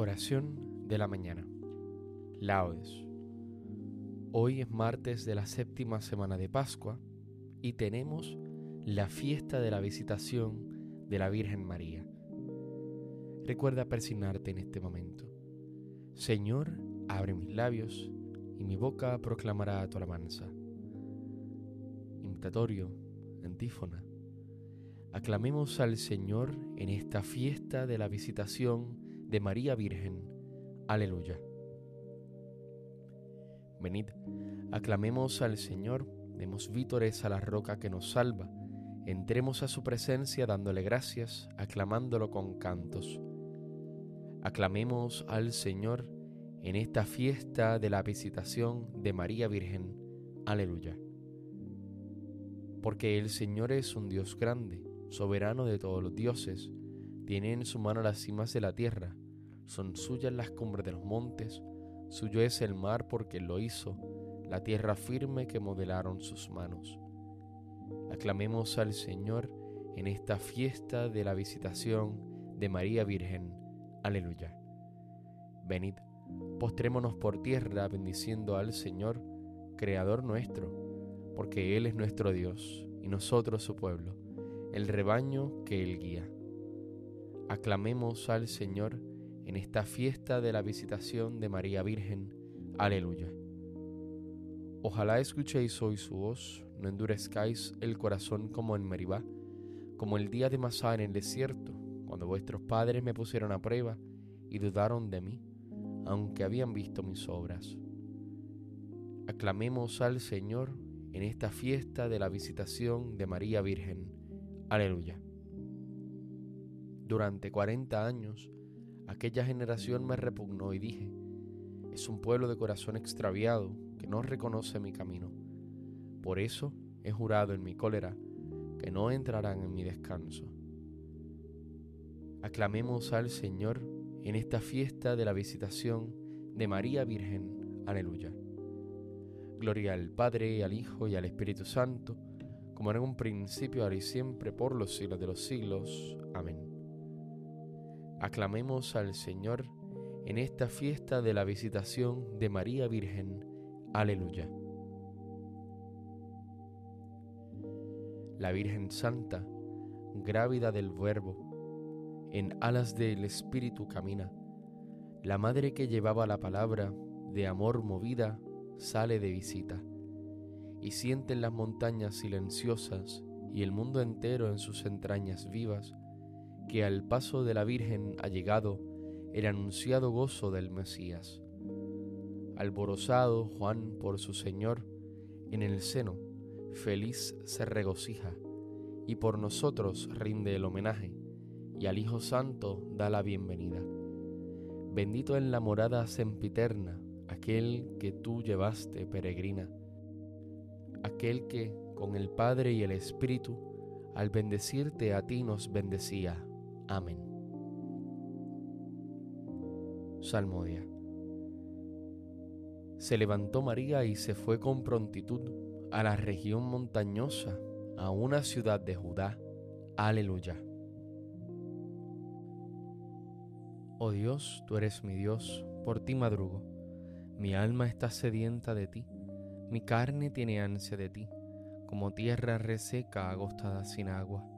Oración de la mañana. Laudes. Hoy es martes de la séptima semana de Pascua y tenemos la fiesta de la visitación de la Virgen María. Recuerda persignarte en este momento. Señor, abre mis labios y mi boca proclamará tu alabanza. Imitatorio, antífona. Aclamemos al Señor en esta fiesta de la visitación de María Virgen. Aleluya. Venid, aclamemos al Señor, demos vítores a la roca que nos salva, entremos a su presencia dándole gracias, aclamándolo con cantos. Aclamemos al Señor en esta fiesta de la visitación de María Virgen. Aleluya. Porque el Señor es un Dios grande, soberano de todos los dioses, tiene en su mano las cimas de la tierra, son suyas las cumbres de los montes, suyo es el mar porque lo hizo, la tierra firme que modelaron sus manos. Aclamemos al Señor en esta fiesta de la visitación de María Virgen. Aleluya. Venid, postrémonos por tierra bendiciendo al Señor, Creador nuestro, porque Él es nuestro Dios y nosotros su pueblo, el rebaño que Él guía. Aclamemos al Señor en esta fiesta de la visitación de María Virgen. Aleluya. Ojalá escuchéis hoy su voz, no endurezcáis el corazón como en Meribá, como el día de Masá en el desierto, cuando vuestros padres me pusieron a prueba y dudaron de mí, aunque habían visto mis obras. Aclamemos al Señor en esta fiesta de la visitación de María Virgen. Aleluya. Durante cuarenta años, aquella generación me repugnó y dije, es un pueblo de corazón extraviado que no reconoce mi camino. Por eso he jurado en mi cólera que no entrarán en mi descanso. Aclamemos al Señor en esta fiesta de la visitación de María Virgen. Aleluya. Gloria al Padre, al Hijo y al Espíritu Santo, como en un principio, ahora y siempre, por los siglos de los siglos. Amén. Aclamemos al Señor en esta fiesta de la visitación de María Virgen. Aleluya. La Virgen Santa, grávida del Verbo, en alas del Espíritu camina. La madre que llevaba la palabra, de amor movida, sale de visita, y siente en las montañas silenciosas y el mundo entero en sus entrañas vivas que al paso de la Virgen ha llegado el anunciado gozo del Mesías. Alborozado Juan por su Señor, en el seno, feliz se regocija, y por nosotros rinde el homenaje, y al Hijo Santo da la bienvenida. Bendito en la morada sempiterna, aquel que tú llevaste peregrina, aquel que, con el Padre y el Espíritu, al bendecirte a ti nos bendecía. Amén. Salmodia. Se levantó María y se fue con prontitud a la región montañosa, a una ciudad de Judá. Aleluya. Oh Dios, tú eres mi Dios, por ti madrugo. Mi alma está sedienta de ti, mi carne tiene ansia de ti, como tierra reseca agostada sin agua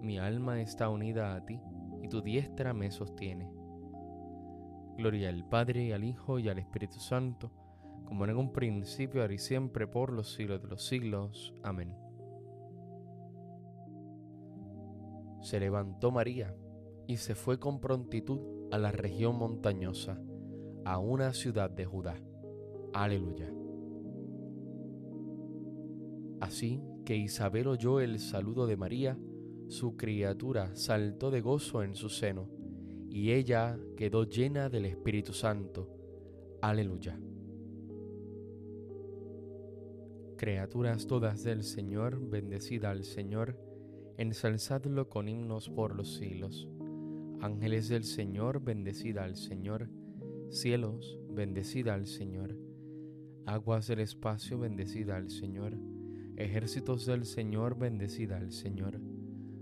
mi alma está unida a ti y tu diestra me sostiene. Gloria al Padre, al Hijo y al Espíritu Santo, como en un principio, ahora y siempre, por los siglos de los siglos. Amén. Se levantó María y se fue con prontitud a la región montañosa, a una ciudad de Judá. Aleluya. Así que Isabel oyó el saludo de María, su criatura saltó de gozo en su seno, y ella quedó llena del Espíritu Santo. Aleluya. Criaturas todas del Señor, bendecida al Señor, ensalzadlo con himnos por los siglos. Ángeles del Señor, bendecida al Señor. Cielos, bendecida al Señor. Aguas del espacio, bendecida al Señor. Ejércitos del Señor, bendecida al Señor.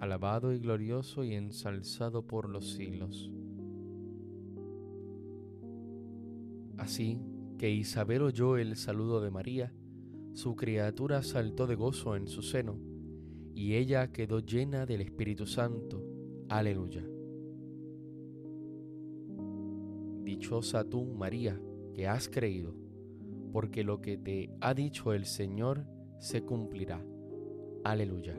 alabado y glorioso y ensalzado por los siglos. Así que Isabel oyó el saludo de María, su criatura saltó de gozo en su seno, y ella quedó llena del Espíritu Santo. Aleluya. Dichosa tú, María, que has creído, porque lo que te ha dicho el Señor se cumplirá. Aleluya.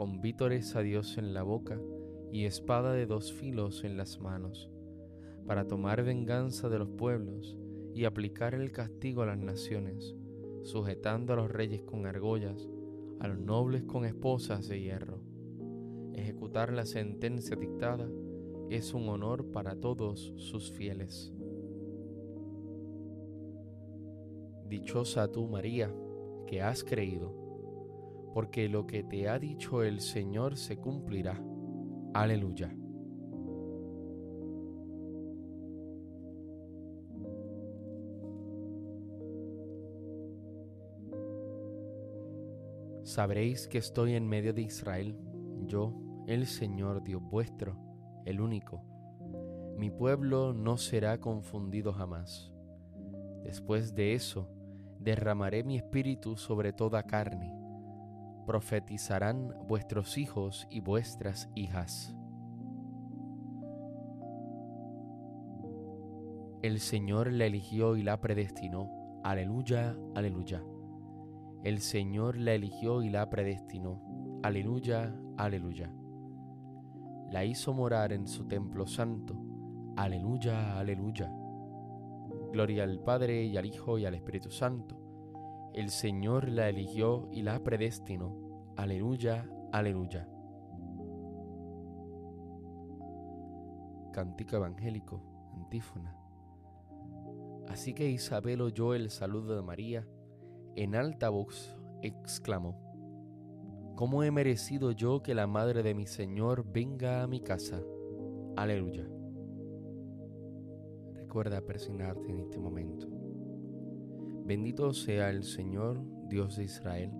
con vítores a Dios en la boca y espada de dos filos en las manos, para tomar venganza de los pueblos y aplicar el castigo a las naciones, sujetando a los reyes con argollas, a los nobles con esposas de hierro. Ejecutar la sentencia dictada es un honor para todos sus fieles. Dichosa tú, María, que has creído, porque lo que te ha dicho el Señor se cumplirá. Aleluya. Sabréis que estoy en medio de Israel, yo, el Señor Dios vuestro, el único. Mi pueblo no será confundido jamás. Después de eso, derramaré mi espíritu sobre toda carne. Profetizarán vuestros hijos y vuestras hijas. El Señor la eligió y la predestinó. Aleluya, aleluya. El Señor la eligió y la predestinó. Aleluya, aleluya. La hizo morar en su templo santo. Aleluya, aleluya. Gloria al Padre y al Hijo y al Espíritu Santo. El Señor la eligió y la predestinó. Aleluya, aleluya. Cántico evangélico, antífona. Así que Isabel oyó el saludo de María en alta voz exclamó, ¿cómo he merecido yo que la madre de mi Señor venga a mi casa? Aleluya. Recuerda persignarte en este momento. Bendito sea el Señor, Dios de Israel,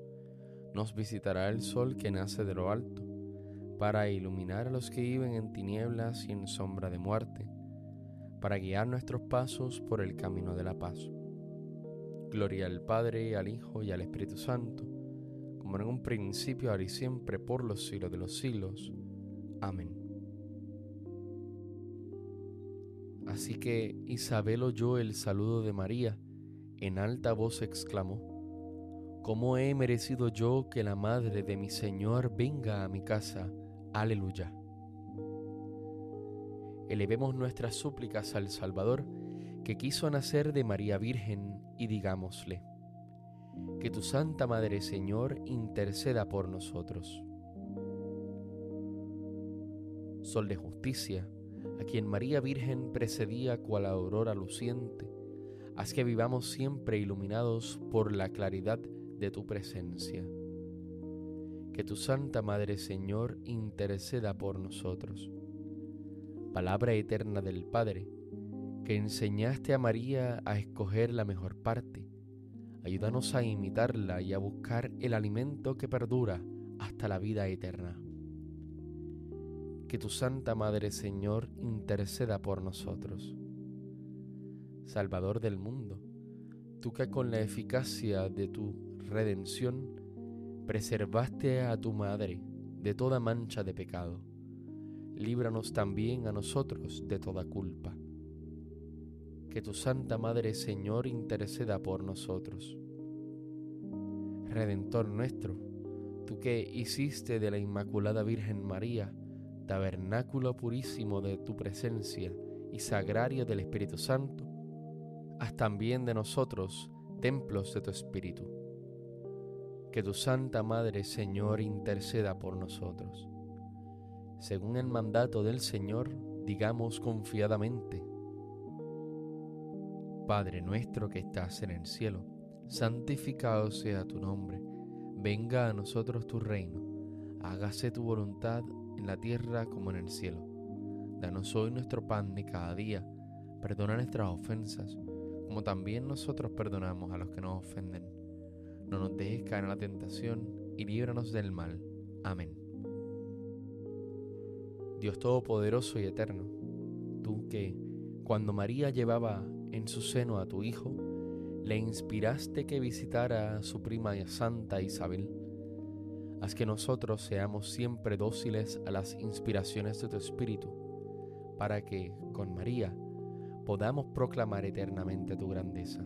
nos visitará el sol que nace de lo alto, para iluminar a los que viven en tinieblas y en sombra de muerte, para guiar nuestros pasos por el camino de la paz. Gloria al Padre, al Hijo y al Espíritu Santo, como en un principio, ahora y siempre, por los siglos de los siglos. Amén. Así que Isabel oyó el saludo de María, en alta voz exclamó, ¿Cómo he merecido yo que la madre de mi Señor venga a mi casa? Aleluya. Elevemos nuestras súplicas al Salvador, que quiso nacer de María Virgen, y digámosle, que tu Santa Madre Señor interceda por nosotros. Sol de justicia, a quien María Virgen precedía cual aurora luciente, Haz que vivamos siempre iluminados por la claridad de tu presencia. Que tu Santa Madre Señor interceda por nosotros. Palabra eterna del Padre, que enseñaste a María a escoger la mejor parte. Ayúdanos a imitarla y a buscar el alimento que perdura hasta la vida eterna. Que tu Santa Madre Señor interceda por nosotros Salvador del mundo, tú que con la eficacia de tu redención preservaste a tu Madre de toda mancha de pecado, líbranos también a nosotros de toda culpa. Que tu Santa Madre Señor interceda por nosotros. Redentor nuestro, tú que hiciste de la Inmaculada Virgen María tabernáculo purísimo de tu presencia y sagrario del Espíritu Santo, haz también de nosotros templos de tu Espíritu. Que tu Santa Madre, Señor, interceda por nosotros. Según el mandato del Señor, digamos confiadamente, Padre nuestro que estás en el cielo, santificado sea tu nombre, venga a nosotros tu reino, hágase tu voluntad en la tierra como en el cielo. Danos hoy nuestro pan de cada día, perdona nuestras ofensas como también nosotros perdonamos a los que nos ofenden. No nos dejes caer en la tentación y líbranos del mal. Amén. Dios Todopoderoso y Eterno, tú que, cuando María llevaba en su seno a tu Hijo, le inspiraste que visitara a su prima Santa Isabel, haz que nosotros seamos siempre dóciles a las inspiraciones de tu Espíritu, para que, con María, podamos proclamar eternamente tu grandeza.